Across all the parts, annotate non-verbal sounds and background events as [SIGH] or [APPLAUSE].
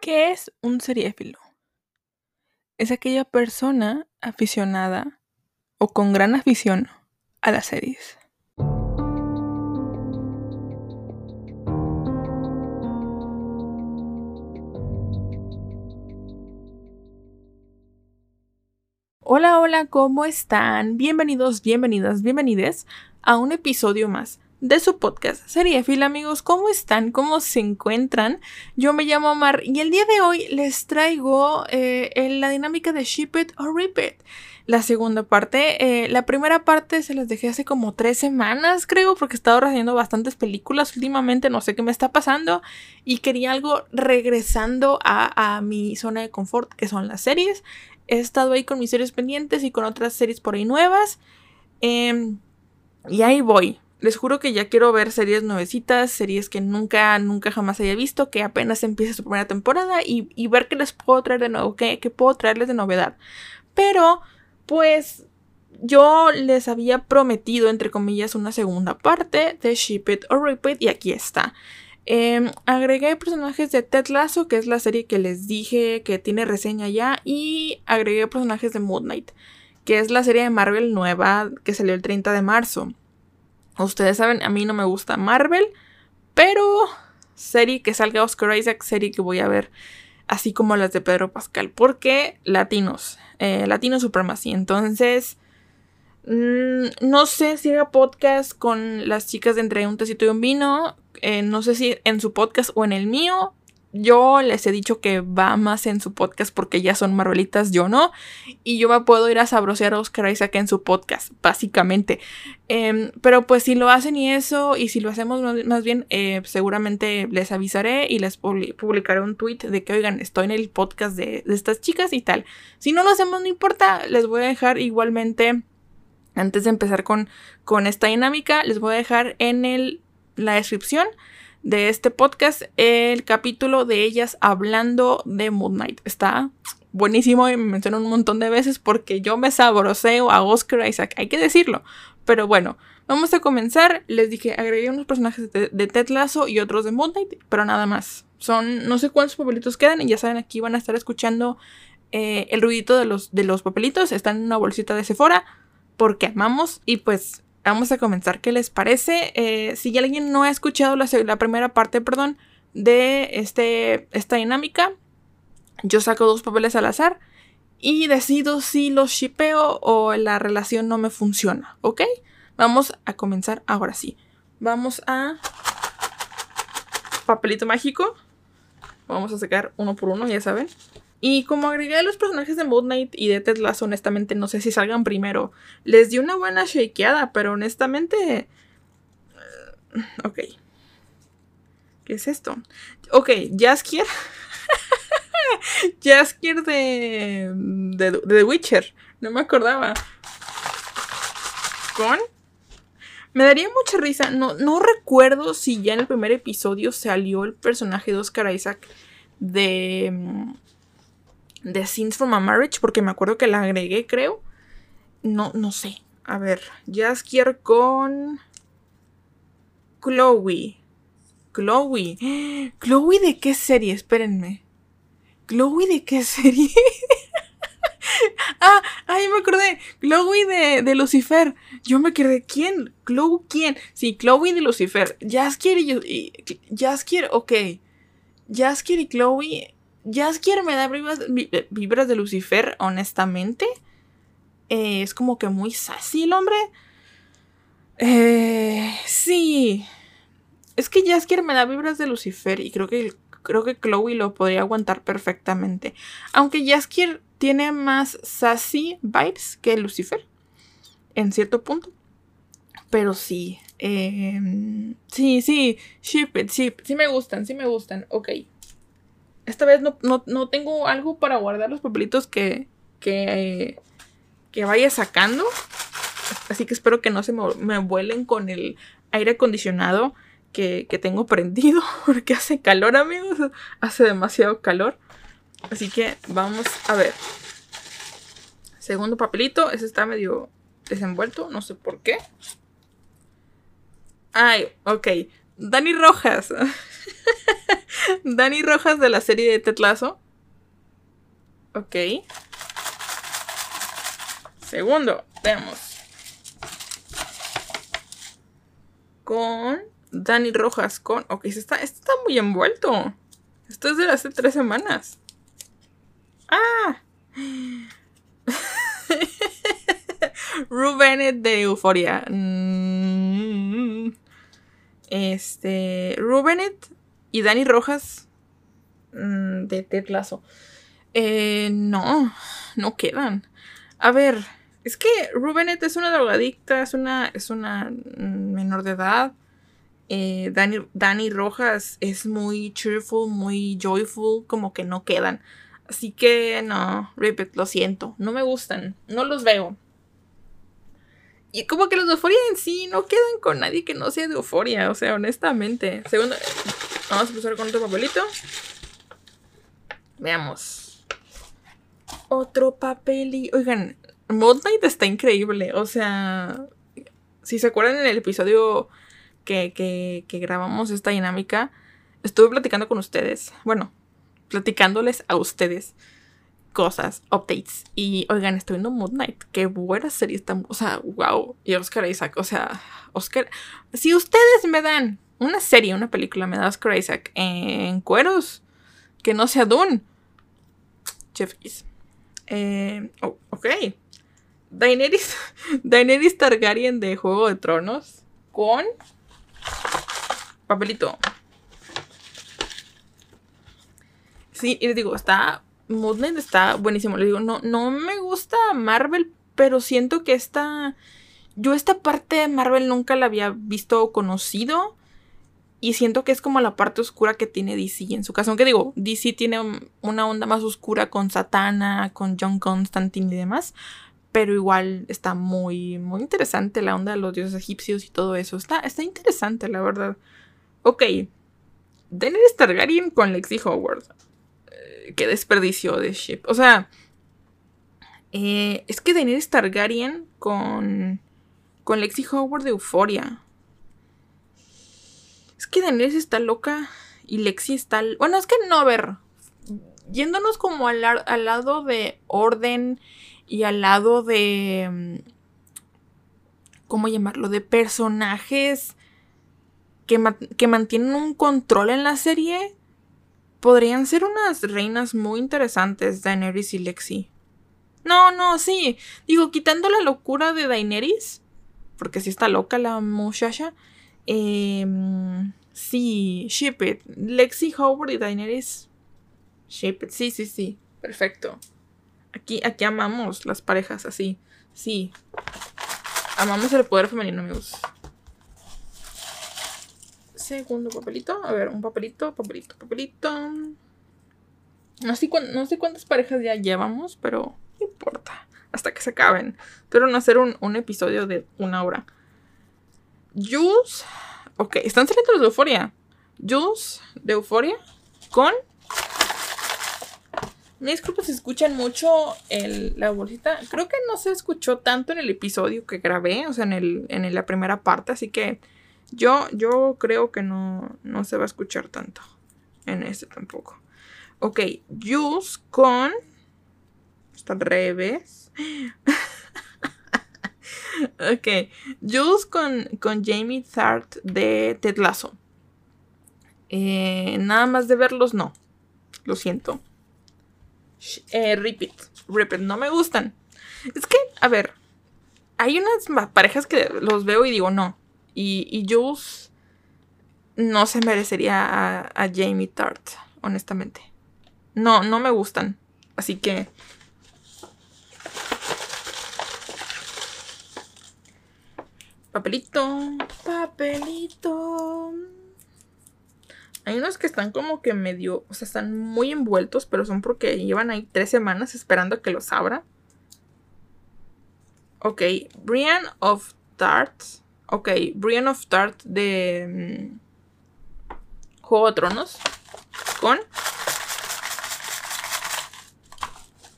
¿Qué es un seriéfilo? Es aquella persona aficionada o con gran afición a las series. Hola, hola, ¿cómo están? Bienvenidos, bienvenidas, bienvenides a un episodio más de su podcast Seriefil, amigos. ¿Cómo están? ¿Cómo se encuentran? Yo me llamo Mar y el día de hoy les traigo eh, la dinámica de Ship It or Rip It. La segunda parte, eh, la primera parte se las dejé hace como tres semanas, creo, porque he estado haciendo bastantes películas últimamente, no sé qué me está pasando, y quería algo regresando a, a mi zona de confort, que son las series. He estado ahí con mis series pendientes y con otras series por ahí nuevas. Em, y ahí voy les juro que ya quiero ver series nuevecitas, series que nunca, nunca jamás haya visto, que apenas empiece su primera temporada y, ver qué les puedo traer de nuevo, qué, puedo traerles de novedad. Pero, pues, yo les había prometido, entre comillas, una segunda parte de Ship It or Rip It y aquí está. Em, agregué personajes de Ted Lasso, que es la serie que les dije que tiene reseña ya, y agregué personajes de Moon Knight, que es la serie de Marvel nueva que salió el 30 de marzo. Ustedes saben, a mí no me gusta Marvel, pero serie que salga Oscar Isaac, serie que voy a ver, así como las de Pedro Pascal, porque latinos, eh, Latino Supremacy. Entonces, mm, no sé si haga podcast con las chicas de Entre un Tecito y un Vino, eh, no sé si en su podcast o en el mío, yo les he dicho que va más en su podcast porque ya son marvelitas, yo no. Y yo me puedo ir a sabrosear a Oscar Isaac en su podcast, básicamente. Em, pero pues si lo hacen y eso, y si lo hacemos más, bien, eh, seguramente les avisaré y les publicaré un tweet de que, oigan, estoy en el podcast de, estas chicas y tal. Si no lo hacemos, no importa, les voy a dejar igualmente, antes de empezar con, con esta dinámica, les voy a dejar en el, la descripción de este podcast el capítulo de ellas hablando de Moon Knight. Está buenísimo y me menciono un montón de veces porque yo me saboroseo a Oscar Isaac, hay que decirlo. Pero bueno, vamos a comenzar. Les dije, agregué unos personajes de, Ted Lasso y otros de Moon Knight, pero nada más. Son no sé cuántos papelitos quedan y ya saben, aquí van a estar escuchando eh, el ruidito de los, de los papelitos. Están en una bolsita de Sephora porque amamos y pues vamos a comenzar. ¿Qué les parece? Eh, si alguien no ha escuchado la, primera parte, perdón, de este, esta dinámica, yo saco dos papeles al azar y decido si los shipeo o la relación no me funciona, ¿ok? Vamos a comenzar ahora sí. Vamos a papelito mágico. Vamos a sacar uno por uno, ya saben. Y como agregué a los personajes de Moon Knight y de Ted Lasso, honestamente no sé si salgan primero. Les di una buena shakeada, pero honestamente... Eh, ok. ¿Qué es esto? Ok, Jaskier. [LAUGHS] Jaskier de, de, de The Witcher. No me acordaba. ¿Con? Me daría mucha risa. No, no recuerdo si ya en el primer episodio salió el personaje de Oscar Isaac de de Scenes from a Marriage, porque me acuerdo que la agregué, creo. No, no sé. A ver, Jaskier con Chloe. Chloe. [GASPS] Chloe de qué serie? Espérenme. Chloe de qué serie? [LAUGHS] ah, ay, me acordé. Chloe de, de, Lucifer. Yo me quedé. ¿Quién? ¿Chloe quién? Sí, Chloe de Lucifer. Jaskier y, y Jaskier, ok. Jaskier y Chloe Jaskier me da eh, vibras, de Lucifer, honestamente. Eh, es como que muy sassy el hombre. Eh, sí. Es que Jaskier me da vibras de Lucifer y creo que, creo que Chloe lo podría aguantar perfectamente. Aunque Jaskier tiene más sassy vibes que Lucifer. En cierto punto. Pero sí. Em, sí, sí. Ship it, sí. Sí me gustan, sí me gustan. Ok. Esta vez no, tengo algo para guardar los papelitos que, que, que vaya sacando. Así que espero que no se me, vuelen con el aire acondicionado que, tengo prendido. [LAUGHS] Porque hace calor, amigos. Hace demasiado calor. Así que vamos a ver. Segundo papelito. Ese está medio desenvuelto. No sé por qué. Ay, ok. Dani Rojas. [LAUGHS] [LAUGHS] Dani Rojas de la serie de Tetlazo. Ok. Segundo, veamos. Con Dani Rojas, con... Ok, está, este está muy envuelto. Esto es de hace tres semanas. ¡Ah! [LAUGHS] Rubenet de Euforia. Mm. Este. Rubenet y Dani Rojas mm, de Ted Lasso. Eh, no, no quedan. A ver, es que Rubenet es una drogadicta, es una, es una menor de edad. Eh, Dani, Rojas es muy cheerful, muy joyful, como que no quedan. Así que no, Ripet, lo siento, no me gustan, no los veo. Y como que los de Euforia en sí no quedan con nadie que no sea de Euforia, o sea, honestamente. Segundo, vamos a empezar con otro papelito. Veamos. Otro papel y... Oigan, Moon Knight está increíble, o sea... Si se acuerdan en el episodio que, que, que grabamos esta dinámica, estuve platicando con ustedes. Bueno, platicándoles a ustedes cosas, updates. Y oigan, estoy viendo Moon Knight. Qué buena serie está. O sea, wow. Y Oscar Isaac. O sea, Oscar. Si ustedes me dan una serie, una película, me da Oscar Isaac en cueros, que no sea Dune. Chef eh, oh, ok. Daenerys, [LAUGHS] Daenerys Targaryen de Juego de Tronos con papelito. Sí, y les digo, está Moon está buenísimo. Le digo, no, no me gusta Marvel, pero siento que esta. Yo esta parte de Marvel nunca la había visto o conocido. Y siento que es como la parte oscura que tiene DC en su caso. Aunque digo, DC tiene una onda más oscura con Satana, con John Constantine y demás. Pero igual está muy, muy interesante la onda de los dioses egipcios y todo eso. Está, está interesante, la verdad. Ok. Daenerys Targaryen con Lexi Howard qué desperdicio de ship. O sea, eh, es que Daenerys Targaryen con, con Lexi Howard de Euforia. Que Daenerys está loca y Lexi está... Bueno, es que no, a ver. Yéndonos como al, al lado de orden y al lado de... Mm, ¿Cómo llamarlo? De personajes que, que mantienen un control en la serie podrían ser unas reinas muy interesantes, Daenerys y Lexi. No, no, sí. Digo, quitando la locura de Daenerys, porque sí está loca la muchacha. Eh, sí, ship it. Lexi, Howard y Daenerys. Ship it. Sí, sí, sí. Perfecto. Aquí, aquí amamos las parejas así. Sí. Amamos el poder femenino, amigos segundo papelito. A ver, un papelito, papelito, papelito. No sé, cuántas parejas ya llevamos, pero no importa. Hasta que se acaben. Pero no hacer un, episodio de una hora. Jules. Ok, están saliendo los de Euforia. Jules de Euforia con. Me disculpo si escuchan mucho la bolsita. Creo que no se escuchó tanto en el episodio que grabé, o sea, en, el, en la primera parte, así que yo, yo creo que no, no se va a escuchar tanto. En este tampoco. Ok, Juice con. Está al revés. Ok, Juice con, con Jamie Thart de Ted Lasso. Eh, nada más de verlos, no. Lo siento. Eh, repeat. Repeat. No me gustan. Es que, a ver. Hay unas parejas que los veo y digo, no. Y, y Jules no se merecería a, Jamie Tart, honestamente. No, no me gustan. Así que... Papelito, papelito. Hay unos que están como que medio, o sea, están muy envueltos, pero son porque llevan ahí tres semanas esperando a que los abra. Ok, Brian of Tarts Ok, Brian of Tart de mm, Juego de Tronos. Con.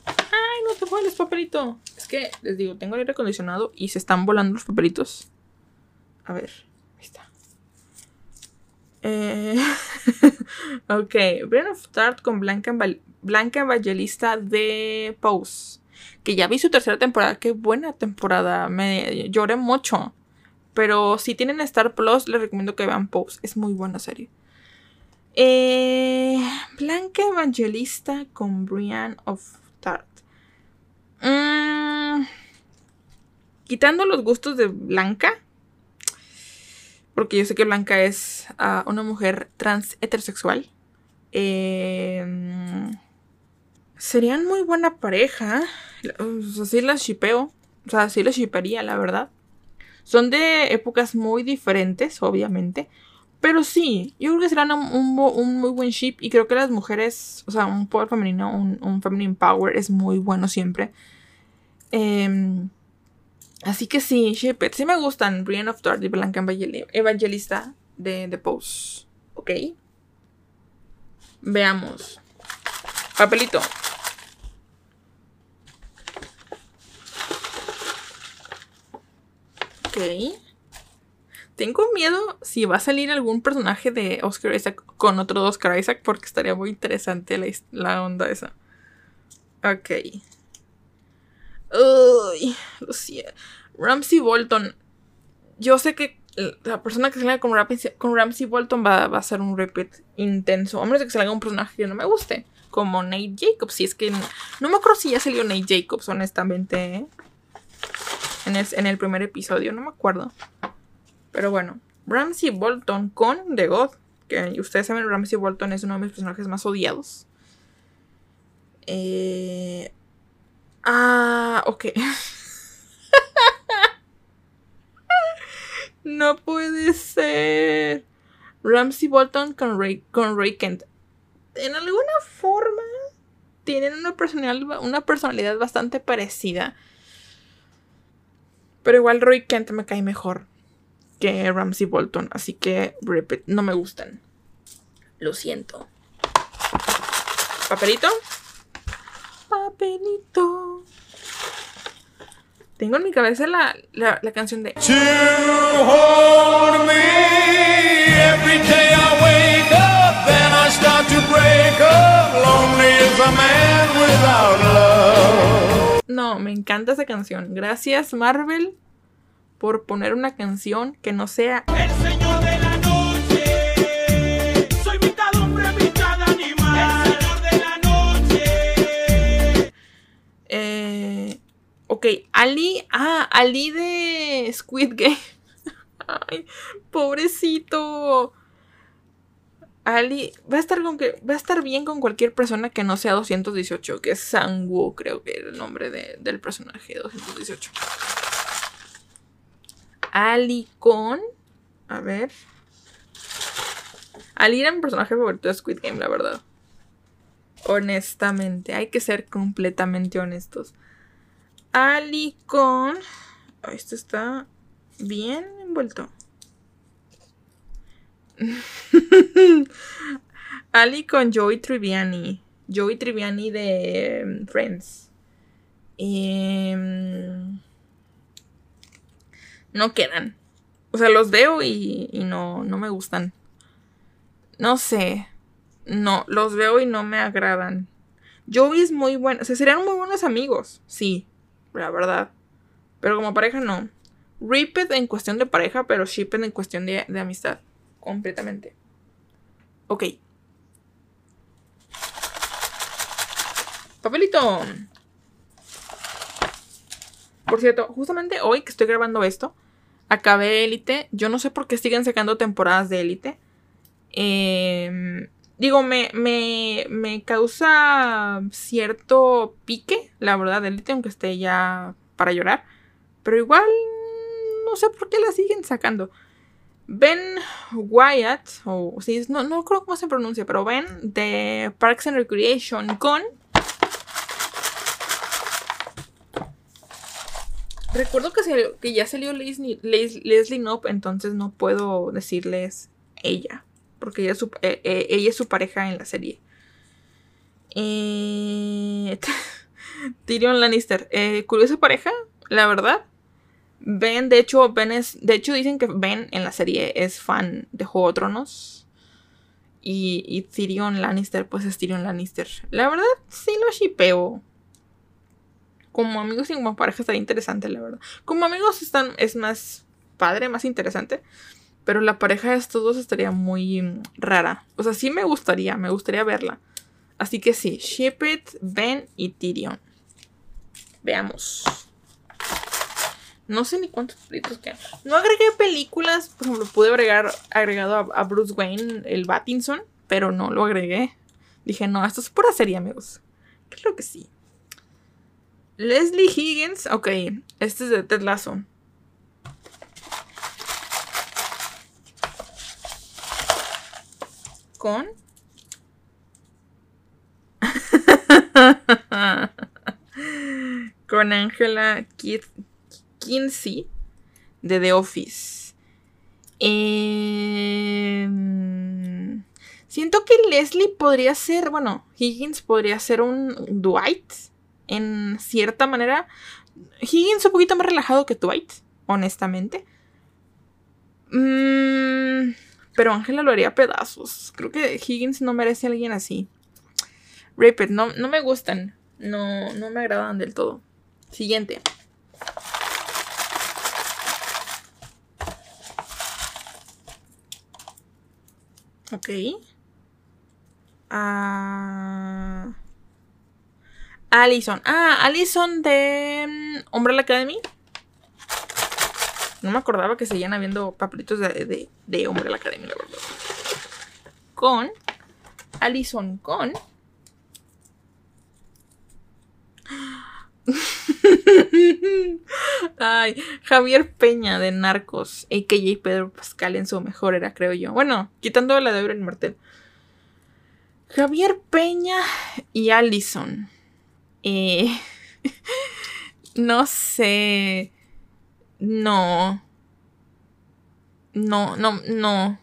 Ay, no te vuelves, papelito. Es que les digo, tengo el aire acondicionado y se están volando los papelitos. A ver, ahí está. Eh, [LAUGHS] ok, Brian of Start con Blanca, Blanca Evangelista de Pose. Que ya vi su tercera temporada. Qué buena temporada. Me lloré mucho. Pero si tienen Star Plus, les recomiendo que vean Pose. Es muy buena serie. Eh, Blanca Evangelista con Brian of Tart. Mm, quitando los gustos de Blanca. Porque yo sé que Blanca es ah, una mujer trans heterosexual. Eh, serían muy buena pareja. Así las shipeo. O sea, así las shiparía, la verdad. Son de épocas muy diferentes, obviamente. Pero sí, yo creo que serán un, muy buen ship. Y creo que las mujeres, o sea, un poder femenino, un, un feminine power es muy bueno siempre. Em, así que sí, ship it. Sí me gustan Brienne of Dark y Blanca Evangelista de The Pose. Ok. Veamos. Papelito. Ok. Tengo miedo si va a salir algún personaje de Oscar Isaac con otro Oscar Isaac porque estaría muy interesante la, onda esa. Ok. Uy, Lucía. Ramsey Bolton. Yo sé que la persona que salga con Ramsey, Bolton va, a ser un repeat intenso. A menos que salga un personaje que no me guste. Como Nate Jacobs. Si es que no, me acuerdo si ya salió Nate Jacobs, honestamente. ¿eh? en, el, primer episodio, no me acuerdo. Pero bueno, Ramsey Bolton con The God. Que ustedes saben, Ramsey Bolton es uno de mis personajes más odiados. Eh... Ah, ok. [LAUGHS] no puede ser. Ramsey Bolton con Ray, con Kent. En alguna forma tienen una personalidad, una personalidad bastante parecida. Pero igual Roy Kent me cae mejor que Ramsey Bolton. Así que no me gustan. Lo siento. ¿Papelito? Papelito. Tengo en mi cabeza la, la, la canción de. No, me encanta esa canción. Gracias, Marvel, por poner una canción que no sea. El señor Eh. Ok, Ali. Ah, Ali de Squid Game. [LAUGHS] Pobrecito. Ali va a estar con va a estar bien con cualquier persona que no sea 218, que es Sangwoo, creo que era el nombre del personaje 218. Ali con a ver. Ali era mi personaje favorito de Squid Game, la verdad. Honestamente, hay que ser completamente honestos. Ali con esto está bien envuelto. [LAUGHS] Ali con Joey Triviani. Joey Triviani de em, Friends. Em, no quedan. O sea, los veo y, no, no me gustan. No sé. No, los veo y no me agradan. Joey es muy bueno. O sea, serían muy buenos amigos. Sí, la verdad. Pero como pareja no. Ripped en cuestión de pareja, pero Shipped en cuestión de amistad completamente. Ok. Papelito. Por cierto, justamente hoy que estoy grabando esto, acabé Élite. Yo no sé por qué siguen sacando temporadas de Élite. Em, digo, me, me, me, causa cierto pique, la verdad, de Élite, aunque esté ya para llorar. Pero igual, no sé por qué la siguen sacando. Ben Wyatt, o sí, no, no creo cómo se pronuncia, pero Ben de Parks and Recreation con. Recuerdo que, que ya salió Leslie, Leslie, entonces no puedo decirles ella, porque ella es su, eh, eh, ella es su pareja en la serie. Eh, [LAUGHS] Tyrion Lannister, curiosa pareja, la verdad. Ben, de hecho, Ben es. De hecho, dicen que Ben en la serie es fan de Juego de Tronos. Y, y Tyrion Lannister, pues es Tyrion Lannister. La verdad, sí lo shipeo. Como amigos y como pareja estaría interesante, la verdad. Como amigos están, es más padre, más interesante. Pero la pareja de estos dos estaría muy mm, rara. O sea, sí me gustaría, me gustaría verla. Así que sí, It, Ben y Tyrion. Veamos. No sé ni cuántos películas quedan. No agregué películas, por ejemplo, pude agregar agregado a, Bruce Wayne, el Battinson, pero no lo agregué. Dije, no, esto es pura serie, amigos. Creo que sí. Leslie Higgins, ok, este es de Ted Lasso. Con con Angela Kinsey de The Office. Em, siento que Leslie podría ser, bueno, Higgins podría ser un Dwight en cierta manera. Higgins un poquito más relajado que Dwight, honestamente. Mm, pero Angela lo haría pedazos. Creo que Higgins no merece a alguien así. Rapid, no, no me gustan. No, no me agradan del todo. Siguiente. Ok. Ah. Allison. Ah, Allison de mm, Umbrella Academy. No me acordaba que seguían habiendo papelitos de, de, de Umbrella Academy, la verdad. Con. Allison con. [GASPS] Ay, Javier Peña de Narcos, a.k.a. Pedro Pascal en su mejor era, creo yo. Bueno, quitando la de Euren Martel. Javier Peña y Allison. Eh, [LAUGHS] no sé. No. No, no, no.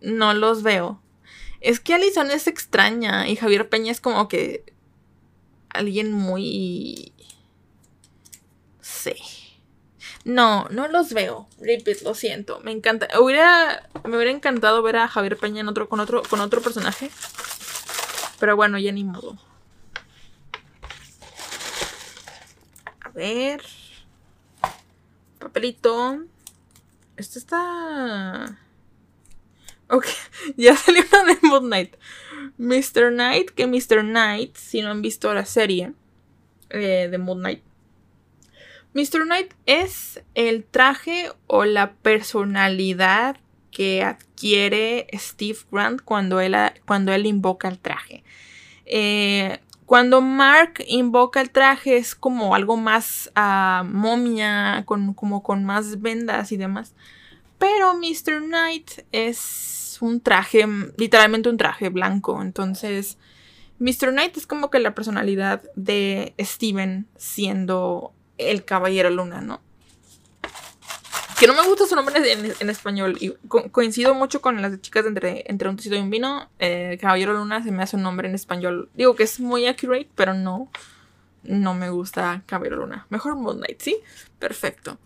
No los veo. Es que Allison es extraña y Javier Peña es como que alguien muy no, no los veo. Repeat, lo siento. Me encanta. Hubiera, me hubiera encantado ver a Javier Peña en otro, con, otro, con otro personaje. Pero bueno, ya ni modo. A ver. Papelito. Esto está. Ok, [LAUGHS] ya salió una de Moon Knight. Mr. Knight, que Mr. Knight, si no han visto la serie eh, de Moon Knight, Mr. Knight es el traje o la personalidad que adquiere Steve Grant cuando él, cuando él invoca el traje. Eh, cuando Mark invoca el traje es como algo más uh, momia, con, como con más vendas y demás. Pero Mr. Knight es un traje, literalmente un traje blanco. Entonces, Mr. Knight es como que la personalidad de Steven siendo el Caballero Luna, ¿no? Que no me gusta su nombre en, español. Y coincido mucho con las chicas de entre, entre un tecito y un vino. Eh, Caballero Luna se me hace un nombre en español. Digo que es muy accurate, pero no. No me gusta Caballero Luna. Mejor Moon Knight, ¿sí? Perfecto.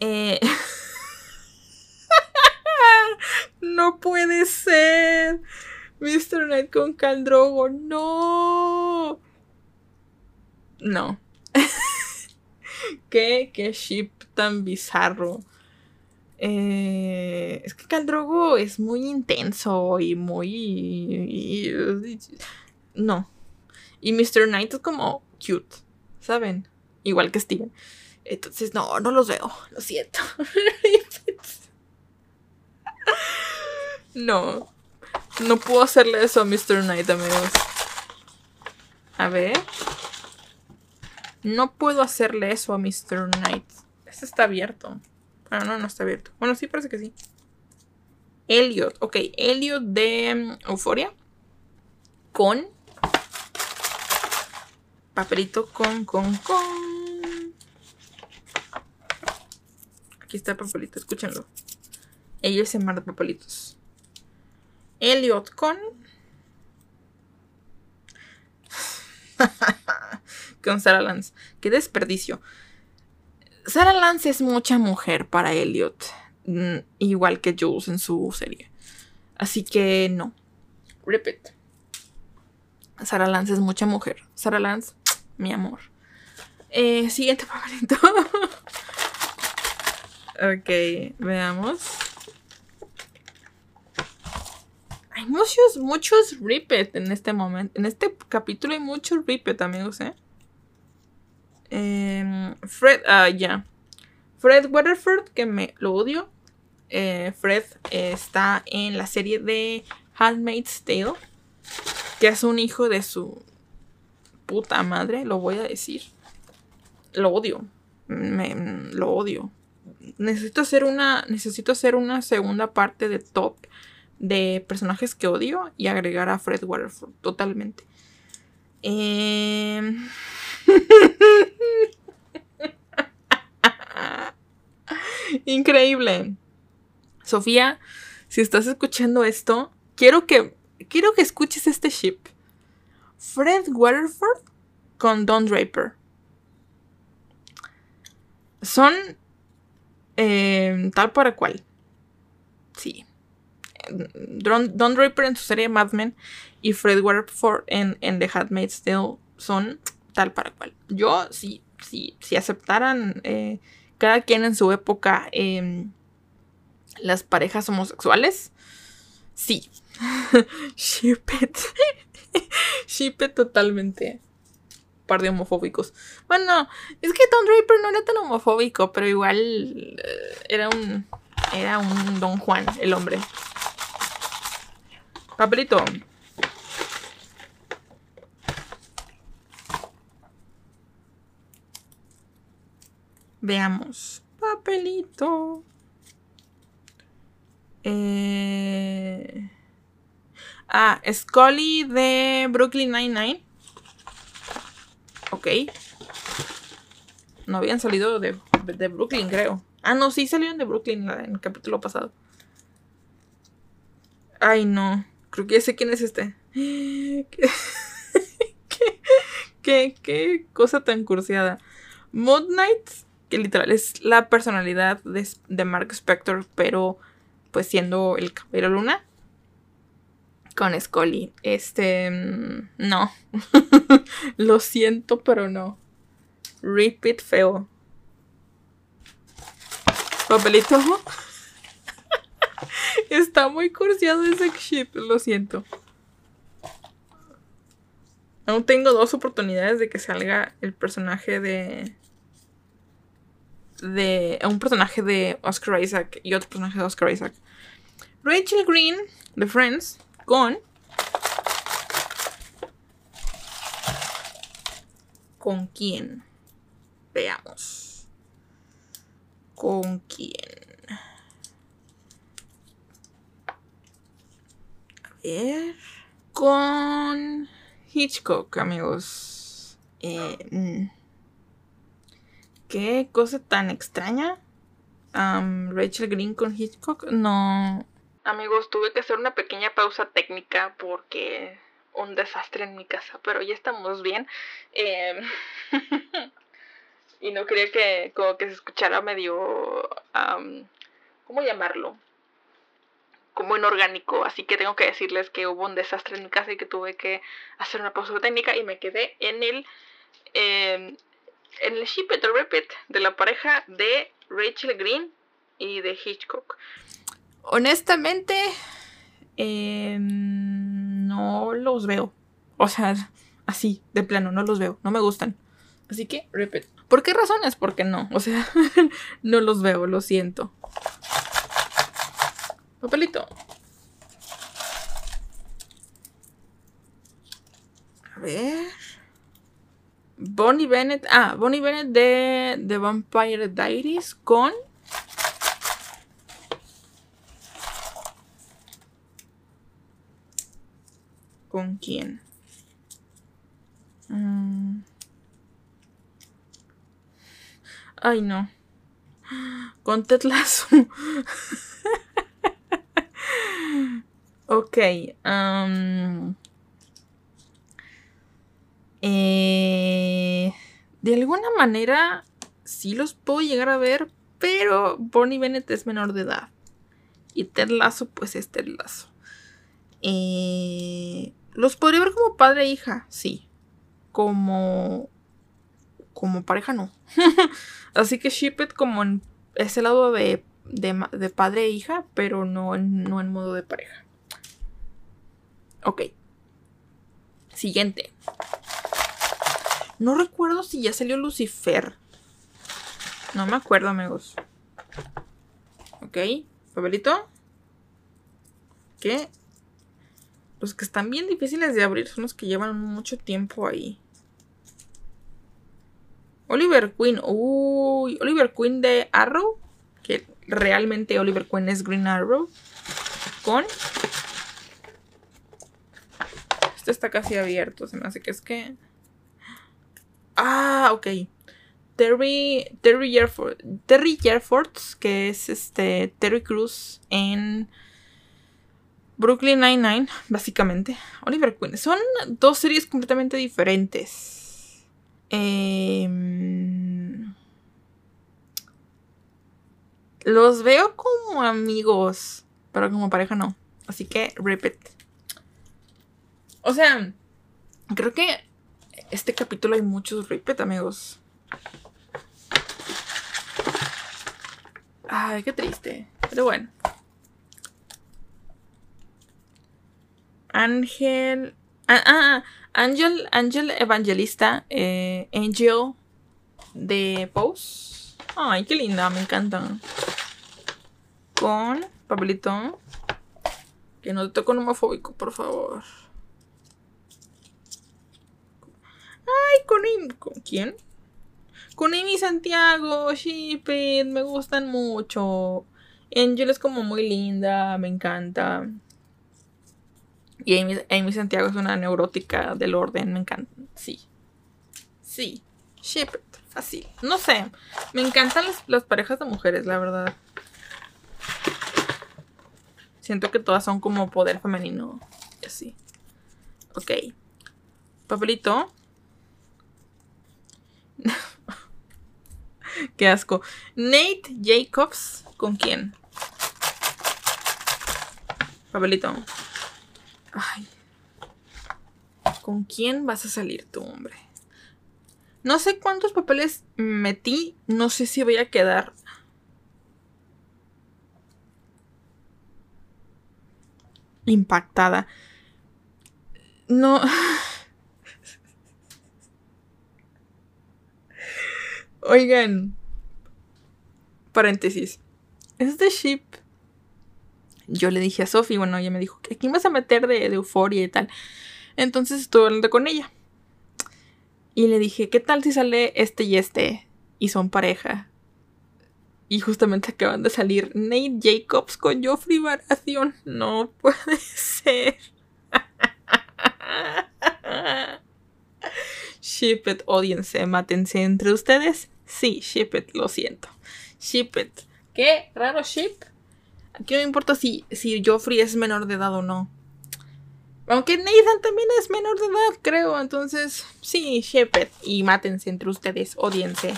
Eh... [LAUGHS] no puede ser. Mr. Knight con Caldrogo. No. No. [LAUGHS] ¿Qué? ¿Qué ship tan bizarro? Eh, es que Caldrogo es muy intenso y muy... no. Y Mr. Knight es como cute, ¿saben? Igual que Steven. Entonces, no, no los veo. Lo siento. [LAUGHS] no. No puedo hacerle eso a Mr. Knight, amigos. A ver. No puedo hacerle eso a Mr. Knight. Este está abierto. Ah, no, no está abierto. Bueno, sí, parece que sí. Elliot. Ok, Elliot de um, Euforia. Con. Papelito con, con, con. Aquí está el papelito, escúchenlo. Ellos se de papelitos. Elliot con. [LAUGHS] con Sarah Lance. Qué desperdicio. Sarah Lance es mucha mujer para Elliot. Mm, igual que Jules en su serie. Así que no. Rip Sara Lance es mucha mujer. Sara Lance, mi amor. Eh, siguiente papelito. [LAUGHS] ok, veamos. Hay muchos, muchos Ripet en este momento. En este capítulo hay muchos Ripet, amigos, ¿eh? Em, Fred, ah, ya. Fred Weatherford, que me lo odio. Eh, Fred está en la serie de Handmaid's Tale, que es un hijo de su puta madre, lo voy a decir. Lo odio. Me, lo odio. Necesito hacer una. Necesito hacer una segunda parte de top de personajes que odio y agregar a Fred Waterford totalmente. Eh... [LAUGHS] Increíble. Sofía, si estás escuchando esto, quiero que quiero que escuches este ship. Fred Waterford con Don Draper. Son eh, tal para cual. Sí. Don, Draper en su serie Mad Men y Fred Waterford en, en The Handmaid's Tale son tal para cual. Yo, si, si, si aceptaran eh, cada quien en su época em, las parejas homosexuales, sí. Ship it. Ship it totalmente. Par de homofóbicos. Bueno, es que Don Draper no era tan homofóbico, pero igual eh, era un. Era un Don Juan, el hombre. Papelito. Veamos. Papelito. Eh... Ah, Scully de Brooklyn Nine-Nine. Ok. No habían salido de, de, Brooklyn, creo. Ah, no, sí salieron de Brooklyn en el capítulo pasado. Ay, no. Creo que ya sé quién es este. [GASPS] [LAUGHS] ¿Qué, qué, qué, cosa tan cursiada. Moon Knight, que literal es la personalidad de, de Mark Spector, pero pues siendo el Caballero Luna. Con Scully. Este. Mm, no. [LAUGHS] Lo siento, pero no. Repeat feo. Papelito. [LAUGHS] Está muy cursiado ese ship, lo siento. Aún tengo dos oportunidades de que salga el personaje de. De. Un personaje de Oscar Isaac y otro personaje de Oscar Isaac. Rachel Green de Friends con. ¿Con quién? Veamos. ¿Con quién? ver. Con Hitchcock, amigos. Eh, mm. Qué cosa tan extraña. Rachel Green con Hitchcock. No. Amigos, tuve que hacer una pequeña pausa técnica porque un desastre en mi casa, pero ya estamos bien. Em, [LAUGHS] y no quería que como que se escuchara medio... ¿Cómo llamarlo? como inorgánico, así que tengo que decirles que hubo un desastre en mi casa y que tuve que hacer una pausa técnica y me quedé en el em, el ship it repeat de la pareja de Rachel Green y de Hitchcock. Honestamente, em, no los veo. O sea, así, de plano, no los veo, no me gustan. Así que, repeat. ¿Por qué razones? Porque no. O sea, [LAUGHS] no los veo, lo siento. Papelito. A ver. Bonnie Bennett. Ah, Bonnie Bennett de The Vampire Diaries con. ¿Con quién? Mm. Ay, no. Con Ted [LAUGHS] Ok. Eh, de alguna manera sí los puedo llegar a ver, pero Bonnie Bennett es menor de edad. Y Ted Lasso, pues es Ted Lasso. Eh, los podría ver como padre e hija, sí. Como. Como pareja, no. [LAUGHS] Así que ship it como en ese lado de, de, padre e hija, pero no no en modo de pareja. Ok. Siguiente. No recuerdo si ya salió Lucifer. No me acuerdo, amigos. Ok. Papelito. ¿Qué? Los que están bien difíciles de abrir son los que llevan mucho tiempo ahí. Oliver Queen. Uy, Oliver Queen de Arrow. Que realmente Oliver Queen es Green Arrow. Con este está casi abierto. Se me hace que es que. Ah, ok. Terry, Terry, Terry que es este Terry Cruz en Brooklyn Nine-Nine, básicamente. Oliver Queen. Son dos series completamente diferentes. Em, los veo como amigos, pero como pareja no. Así que, repeat. O sea, creo que este capítulo hay muchos repeat, amigos. Ay, qué triste. Pero bueno. Ángel. Ah, ah, Ángel, Ángel Evangelista. Eh, Angel de Pose. Ay, qué linda, me encanta. Con papelito. Que no te toque un homofóbico, por favor. Ay, con, ¿con quién? Con Amy Santiago, Shipit, me gustan mucho. Angel es como muy linda, me encanta. Y Amy, Santiago es una neurótica del orden, me encanta. Sí. Sí. Shipit, fácil. No sé. Me encantan las, las parejas de mujeres, la verdad. Siento que todas son como poder femenino. Y así. Ok. Papelito. [LAUGHS] Qué asco. Nate Jacobs, ¿con quién? Papelito. Ay. ¿Con quién vas a salir tú, hombre? No sé cuántos papeles metí. No sé si voy a quedar. Impactada. No. [LAUGHS] Oigan. Paréntesis. Este ship. Yo le dije a Sophie, bueno, ella me dijo, ¿a quién vas a meter de, euforia y tal? Entonces estuve hablando con ella. Y le dije, ¿qué tal si sale este y este? Y son pareja. Y justamente [LAUGHS] acaban de salir Nate Jacobs con Joffrey Baratheon. No puede [LAUGHS] ser. [LAUGHS] Ship it, odiense, mátense entre ustedes. Sí, ship it, lo siento. Ship it. ¿Qué? ¿Raro ship? Aquí no importa si, si Joffrey es menor de edad o no. Aunque Nathan también es menor de edad, creo. Entonces, sí, ship it. Y mátense entre ustedes, odiense.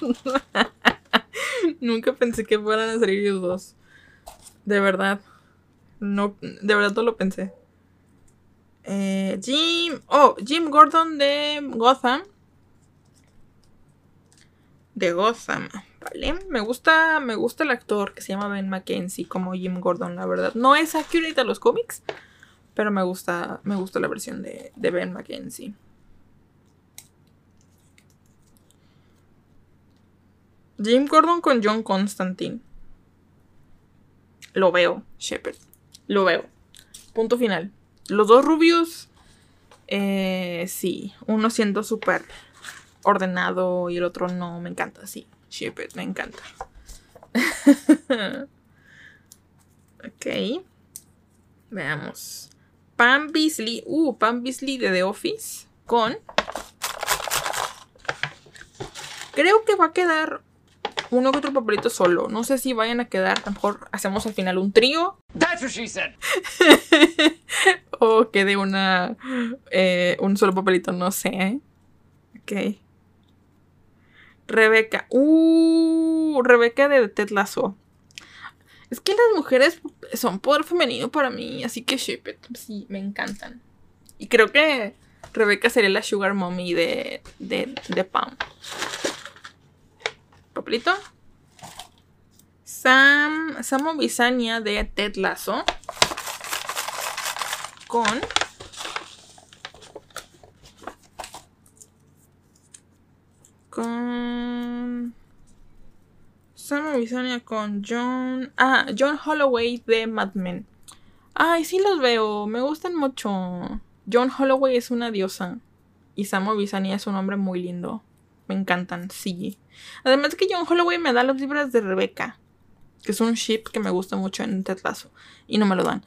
[LAUGHS] Nunca pensé que fueran a salir ellos dos. De verdad. No, de verdad no lo pensé. Eh, Jim. Oh, Jim Gordon de Gotham. De Gotham. Vale. Me gusta. Me gusta el actor que se llama Ben McKenzie como Jim Gordon, la verdad. No es accurate a los cómics. Pero me gusta. Me gusta la versión de, de Ben McKenzie. Jim Gordon con John Constantine. Lo veo, Shepard. Lo veo. Punto final. Los dos rubios, eh, sí. Uno siendo súper ordenado y el otro no. Me encanta, sí. Ship me encanta. [LAUGHS] ok. Veamos. Pam Beasley. Uh, Pam Beasley de The Office. Con. Creo que va a quedar uno que otro papelito solo. No sé si vayan a quedar. A lo mejor hacemos al final un trío. That's what she said. [LAUGHS] o quede una. Eh, un solo papelito, no sé. Ok. Rebeca. Uh, Rebeca de Ted Lasso. Es que las mujeres son poder femenino para mí, así que ship it. Sí, me encantan. Y creo que Rebeca sería la sugar mommy de, de, de Pam. Papelito. Sam, Samo Bisania de Ted Lasso. Con con Sam Bisania con John. Ah, John Holloway de Mad Men. Ay, sí los veo. Me gustan mucho. John Holloway es una diosa. Y Sam Bisania es un hombre muy lindo. Me encantan, sí. Además que John Holloway me da los libros de Rebeca. Que es un ship que me gusta mucho en Ted Lasso. Y no me lo dan.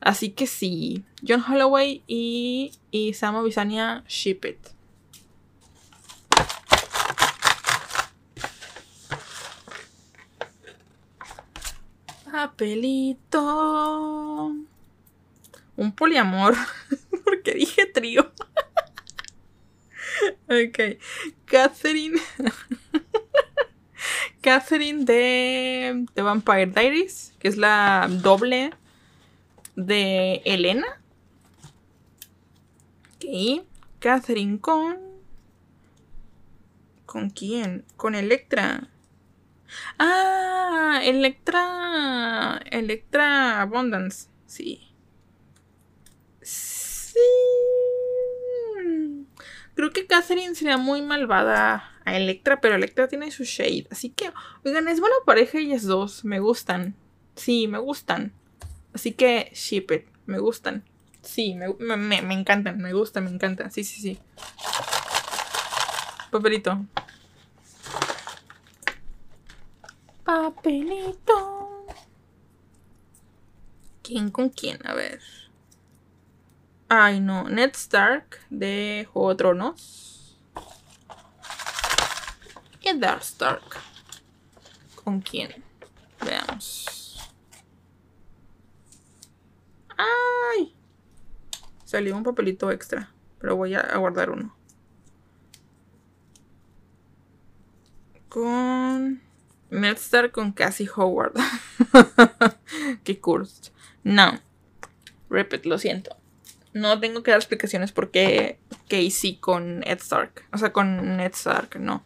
Así que sí. John Holloway y, y Sam Bisania ship it. Papelito. Un poliamor. [LAUGHS] Porque dije trío. Ok. Catherine. Catherine de, de Vampire Diaries. Que es la doble de Elena. Ok. Catherine con. ¿Con quién? Con Electra. Ah, Electra. Electra Abundance. Sí. Sí. Creo que Catherine sería muy malvada a Electra, pero Electra tiene su shade. Así que, oigan, es buena pareja ellas dos. Me gustan. Sí, me gustan. Así que, ship it. Me gustan. Sí, me, me, me encantan. Me gustan, me encantan. Sí, sí, sí. Papelito. Papelito. ¿Quién con quién? A ver. Ay, no. Ned Stark de Juego. Y Dark Stark. ¿Con quién? Veamos. ¡Ay! Salió un papelito extra. Pero voy a guardar uno. Con. Ned Stark con Cassie Howard. [LAUGHS] Qué curso. No. Repeat, lo siento. No tengo que dar explicaciones por qué Casey con Ned Stark. O sea, con Ned Stark, no.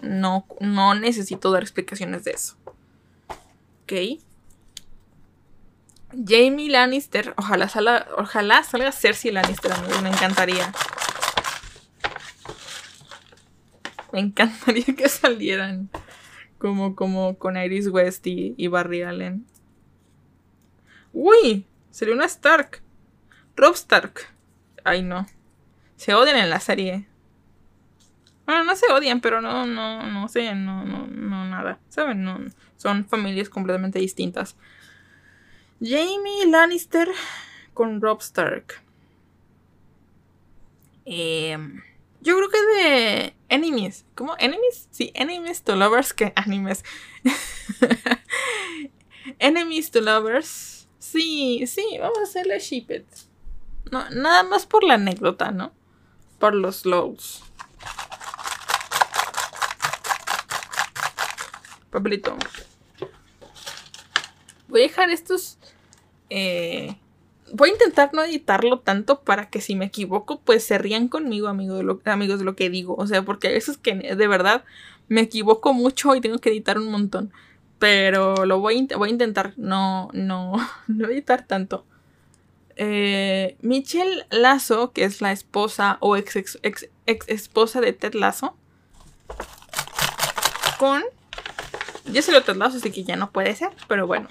No, no necesito dar explicaciones de eso. Ok. Jamie Lannister. Ojalá salga, ojalá salga Cersei Lannister. Me encantaría. Me encantaría que salieran. Como, como con Iris West y, Barry Allen. ¡Uy! Sería una Stark. Rob Stark. Ay, no. Se odian en la serie. Bueno, no se odian, pero no, no, no sé, no, no, no, nada. ¿Saben? No, son familias completamente distintas. Jamie Lannister con Rob Stark. Eh, yo creo que de enemies. ¿Cómo? ¿Enemies? Sí, enemies to lovers que animes. [LAUGHS] enemies to lovers. Sí, sí, vamos a hacerle ship. No, nada más por la anécdota, ¿no? Por los lows. Papelito. Voy a dejar estos eh, voy a intentar no editarlo tanto para que si me equivoco, pues se rían conmigo, amigo de lo, amigos, de lo que digo. O sea, porque a veces que de verdad me equivoco mucho y tengo que editar un montón. Pero lo voy voy a intentar no, no, [LAUGHS] no editar tanto. Eh, Michelle Lazo, que es la esposa o ex, ex, esposa de Ted Lazo, con... Ya se lo Ted Lazo, así que ya no puede ser, pero bueno,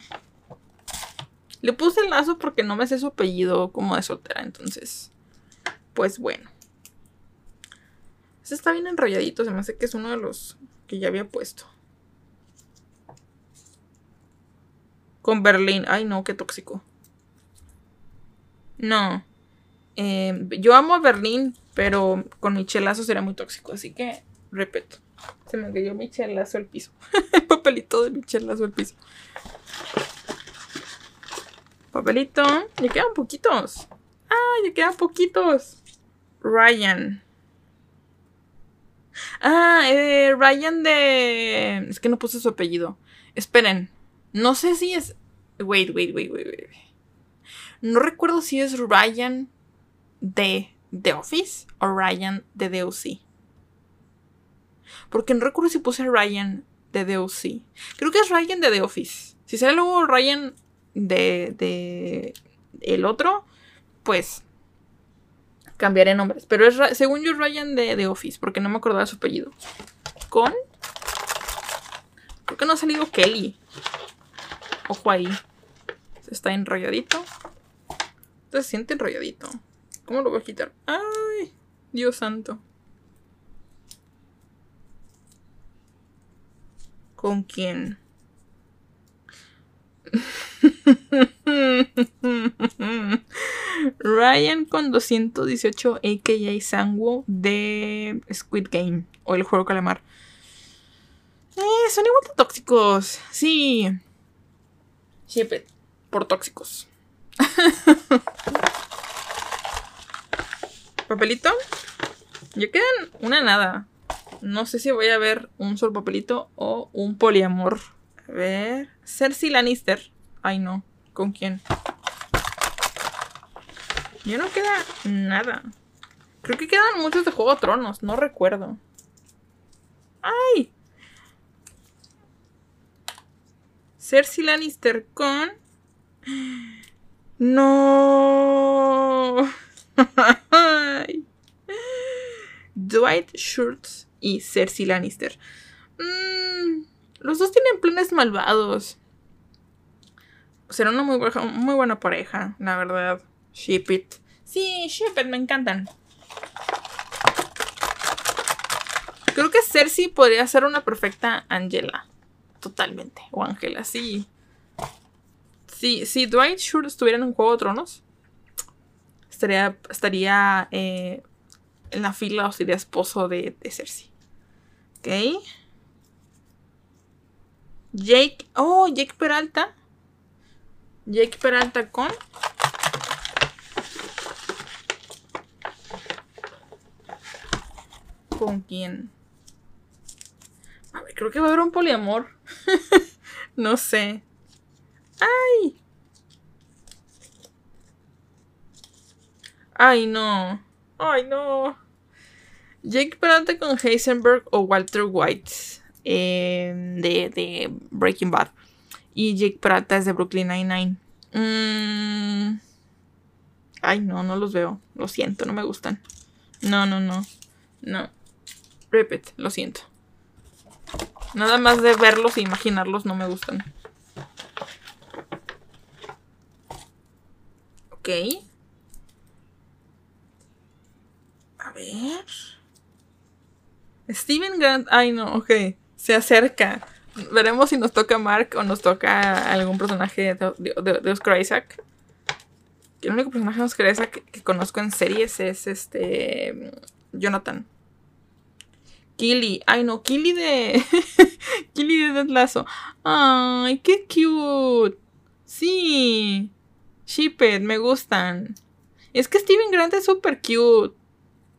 le puse el lazo porque no me sé su apellido como de soltera, entonces. Pues bueno. Este está bien enrolladito, se me hace que es uno de los que ya había puesto. Con Berlín. Ay, no, qué tóxico. No. Em, yo amo a Berlín, pero con Michelazo será muy tóxico, así que repito. Se me cayó Michelazo al piso. El [LAUGHS] papelito de Michelazo al piso. Papelito. Ya quedan poquitos. Ah, ya quedan poquitos. Ryan. Ah, eh, Ryan de... Es que no puse su apellido. Esperen. No sé si es. Wait, wait, wait, wait, wait. No recuerdo si es Ryan de The Office o Ryan de DOC. Porque no recuerdo si puse Ryan de DOC. Creo que es Ryan de The Office. Si sale luego Ryan de, de el otro, pues cambiaré nombres. Pero es, según yo Ryan de The Office, porque no me acordaba su apellido. Con... ¿Por qué no ha salido Kelly? Ojo ahí. Está enrolladito. Se siente enrolladito. ¿Cómo lo voy a quitar? ¡Ay! Dios santo. ¿Con quién? [LAUGHS] Ryan con 218 AKA Sangwo de Squid Game o el juego calamar. Eh, son igual de tóxicos. Sí. Siempre por tóxicos. [LAUGHS] ¿Papelito? Ya quedan una nada. No sé si voy a ver un solo papelito o un poliamor. A ver. Cersei Lannister. Ay, no. ¿Con quién? Ya no queda nada. Creo que quedan muchos de Juego de Tronos. No recuerdo. ¡Ay! Cersei Lannister con... No. [LAUGHS] Dwight Schultz y Cersei Lannister. Mm, los dos tienen planes malvados. Será una muy, muy buena pareja, la verdad. Ship it. Sí, ship it, me encantan. Creo que Cersei podría ser una perfecta Angela. Totalmente. O Angela, sí. Sí, si Dwight Schrute estuviera en un juego de tronos, estaría, estaría eh, en la fila o sería esposo de, de Cersei. Ok. Jake. Oh, Jake Peralta. Jake Peralta con. ¿Con quién? A ver, creo que va a haber un poliamor. [LAUGHS] no sé. ¡Ay! ¡Ay, no! ¡Ay, no! Jake Peralta con Heisenberg o Walter White de, de, Breaking Bad. Y Jake Peralta es de Brooklyn Nine-Nine. Mm. Ay, no, no los veo. Lo siento, no me gustan. No, no, no. No. Repeat, lo siento. Nada más de verlos e imaginarlos no me gustan. Ok. A ver. Steven Grant. Ay, no, ok. Se acerca. Veremos si nos toca Mark o nos toca algún personaje de, Oscar Isaac. El único personaje de Oscar Isaac que, conozco en series es este. Jonathan. Killy. Ay, no, Killy de. [LAUGHS] Killy de Dead Lazo. Ay, qué cute. Sí. Shipped, me gustan. Es que Steven Grant es súper cute.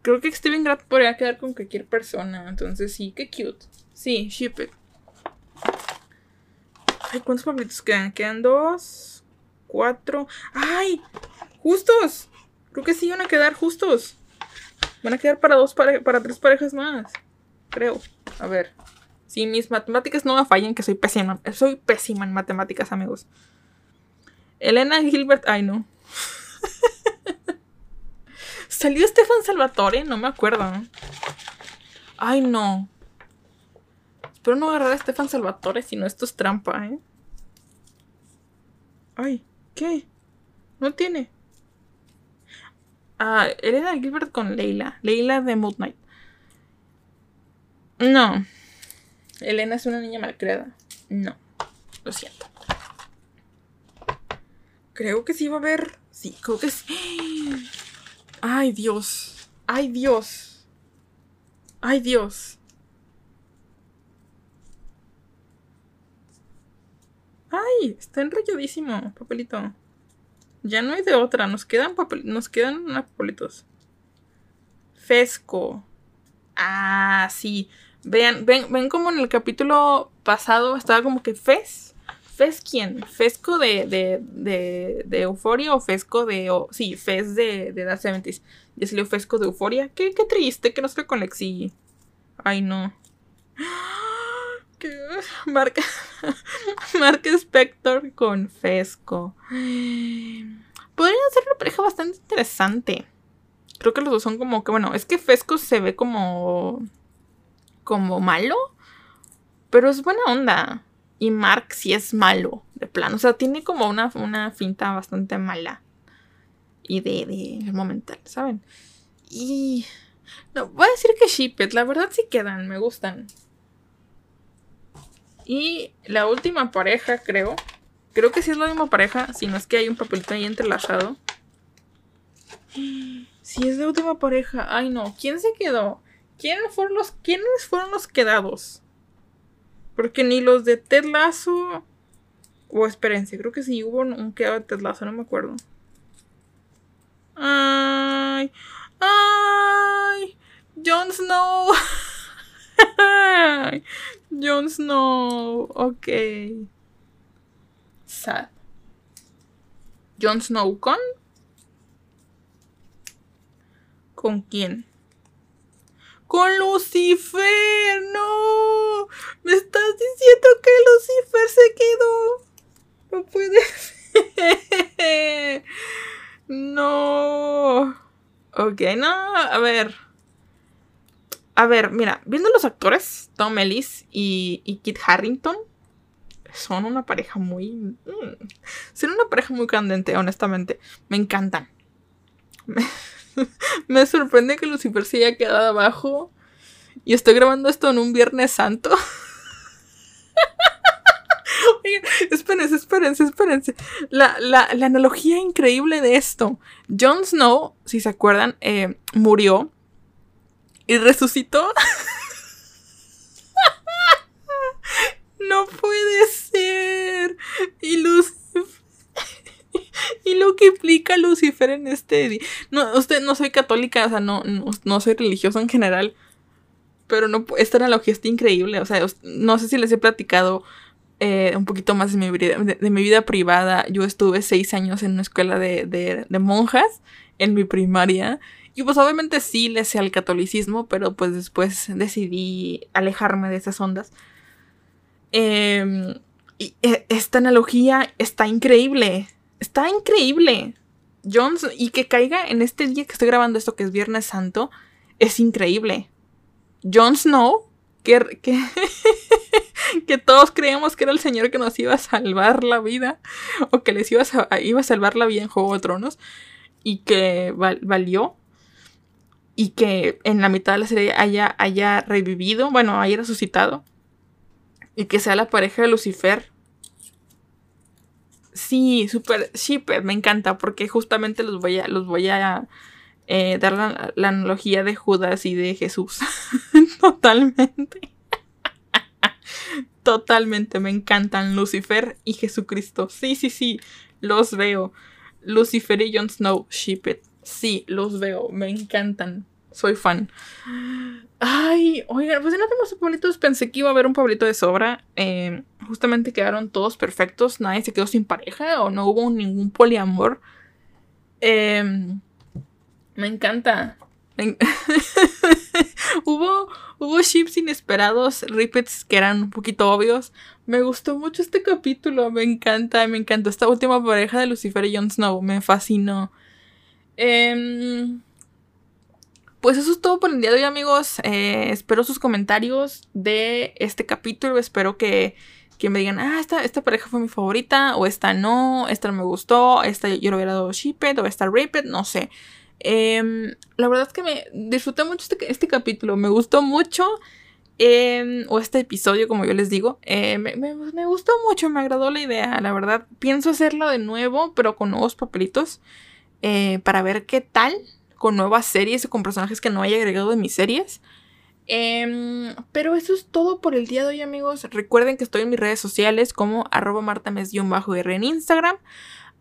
Creo que Steven Grant podría quedar con cualquier persona. Entonces sí, qué cute. Sí, Shipped. Ay, ¿cuántos papelitos quedan? Quedan dos, cuatro. ¡Ay! ¡Justos! Creo que sí van a quedar justos. Van a quedar para dos para tres parejas más. Creo. A ver. Si mis matemáticas no me fallan, que soy pésima. Soy pésima en matemáticas, amigos. Elena Gilbert. Ay, no. ¿Salió Stefan Salvatore? No me acuerdo. Ay, no. Espero no agarrar a Stefan Salvatore, si no, esto es trampa, ¿eh? Ay, ¿qué? No tiene. Ah, Elena Gilbert con Leila. Leila de Moon Knight. No. Elena es una niña malcriada. No. Lo siento. Creo que sí va a haber. Sí, creo que sí. Ay, Dios. Ay, Dios. Ay, Dios. Ay, está enrolladísimo, papelito. Ya no hay de otra. Nos quedan papel nos quedan papelitos. Fesco. Ah, sí. Vean, ven, ven como en el capítulo pasado estaba como que Fez ¿Fes quién? ¿Fesco de, de, de, de Euforia o Fesco de. sí, Fes de, de Dark Seventies? Ya salió Fesco de Euforia. Qué, qué triste que no estoy con Lexi. Ay, no. Marca, Marca [LAUGHS] Spector con Fesco. Podrían ser una pareja bastante interesante. Creo que los dos son como que, bueno, es que Fesco se ve como. como malo. Pero es buena onda. Y Mark sí es malo, de plano. O sea, tiene como una, una finta bastante mala. Y de, de momental, ¿saben? Y. No, voy a decir que Shipet, la verdad sí quedan, me gustan. Y la última pareja, creo. Creo que sí es la misma pareja, si no es que hay un papelito ahí entrelazado. Si es la última pareja. Ay, no. ¿Quién se quedó? ¿Quiénes fueron los, ¿quiénes fueron los quedados? Porque ni los de Ted Lasso. O espérense, creo que sí hubo un quedado de Ted Lasso, no me acuerdo. Ay. Ay. Jon Snow. [LAUGHS] Jon Snow. Ok. Sad. Jon Snow con. ¿Con quién? Con Lucifer. No. Me estás diciendo que Lucifer se quedó. No puede ser. No. Ok, no. A ver. A ver, mira, viendo los actores, Tom Ellis y, Kit Harrington, son una pareja muy. Mm, son una pareja muy candente, honestamente. Me encantan. [LAUGHS] [LAUGHS] Me, sorprende que Lucifer se haya quedado abajo. Y estoy grabando esto en un Viernes Santo. [LAUGHS] Oigan, espérense, espérense, espérense. La, analogía increíble de esto. Jon Snow, si se acuerdan, eh, murió y resucitó. [LAUGHS] no puede ser. Y. [LAUGHS] y lo que implica Lucifer en este. No, usted no soy católica, o sea, no, no, soy religiosa en general. Pero no, esta analogía está increíble. O sea, no sé si les he platicado eh, un poquito más de mi, vida, de, mi vida privada. Yo estuve seis años en una escuela de, de monjas en mi primaria. Y pues obviamente sí le sé al catolicismo, pero pues después decidí alejarme de esas ondas. Em, y e, esta analogía está increíble. Está increíble. Jones, y que caiga en este día que estoy grabando esto, que es Viernes Santo, es increíble. Jon Snow, que, que, [LAUGHS] que, todos creíamos que era el señor que nos iba a salvar la vida, o que les iba a, iba a salvar la vida en Juego de Tronos, y que valió, y que en la mitad de la serie haya, haya revivido, bueno, haya resucitado, y que sea la pareja de Lucifer. Sí, súper, súper, me encanta, porque justamente los voy a, los voy a eh, dar la, la analogía de Judas y de Jesús. [LAUGHS] Totalmente. [LAUGHS] Totalmente, me encantan Lucifer y Jesucristo. Sí, sí, sí, los veo. Lucifer y Jon Snow, ship it. Sí, los veo, me encantan. Soy fan. Ay, oigan, pues si no tenemos Pablitos, pensé que iba a haber un Pablito de sobra. Eh, justamente quedaron todos perfectos, nadie se quedó sin pareja o no hubo ningún poliamor. Em, me encanta. [LAUGHS] hubo, hubo ships inesperados, repeats que eran un poquito obvios. Me gustó mucho este capítulo, me encanta, me encantó esta última pareja de Lucifer y Jon Snow, me fascinó. Eh, pues eso es todo por el día de hoy, amigos. Eh, espero sus comentarios de este capítulo. Espero que, me digan, ah, esta, pareja fue mi favorita, o esta no, esta no me gustó, esta yo lo hubiera dado Shippet, o esta Rapid, no sé. Em, la verdad es que me disfruté mucho este, este capítulo, me gustó mucho. Em, o este episodio, como yo les digo, eh, me, me, gustó mucho, me agradó la idea, la verdad. Pienso hacerlo de nuevo, pero con nuevos papelitos, eh, para ver qué tal con nuevas series o con personajes que no haya agregado de mis series. Em, pero eso es todo por el día de hoy, amigos. Recuerden que estoy en mis redes sociales como arroba martames-r en Instagram,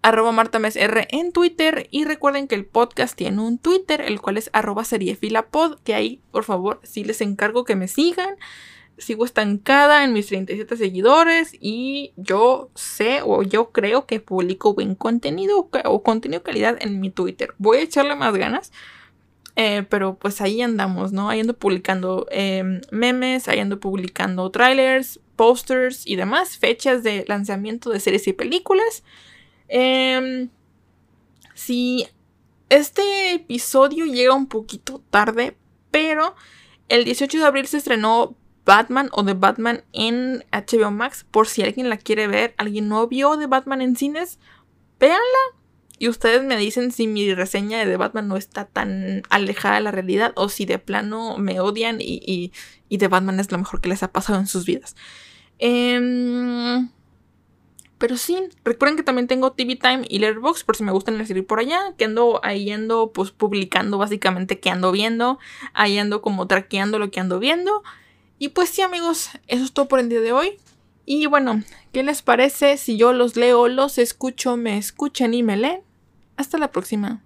arroba martamesr en Twitter. Y recuerden que el podcast tiene un Twitter, el cual es arroba seriefilapod, que ahí, por favor, sí les encargo que me sigan. Sigo estancada en mis 37 seguidores y yo sé o yo creo que publico buen contenido o contenido calidad en mi Twitter. Voy a echarle más ganas. Eh, pero pues ahí andamos, ¿no? Ahí ando publicando em, memes, ahí ando publicando trailers, posters y demás, fechas de lanzamiento de series y películas. Em, si este episodio llega un poquito tarde, pero el 18 de abril se estrenó Batman o The Batman en HBO Max. Por si alguien la quiere ver, alguien no vio The Batman en cines, véanla. Y ustedes me dicen si mi reseña de The Batman no está tan alejada de la realidad o si de plano me odian y, y, The Batman es lo mejor que les ha pasado en sus vidas. Eh, pero sí, recuerden que también tengo TV Time y Letterboxd por si me gustan seguir por allá, que ando ahí ando pues publicando básicamente que ando viendo, ahí ando como traqueando lo que ando viendo. Y pues sí amigos, eso es todo por el día de hoy. Y bueno, ¿qué les parece si yo los leo, los escucho, me escuchan y me leen? Hasta la próxima.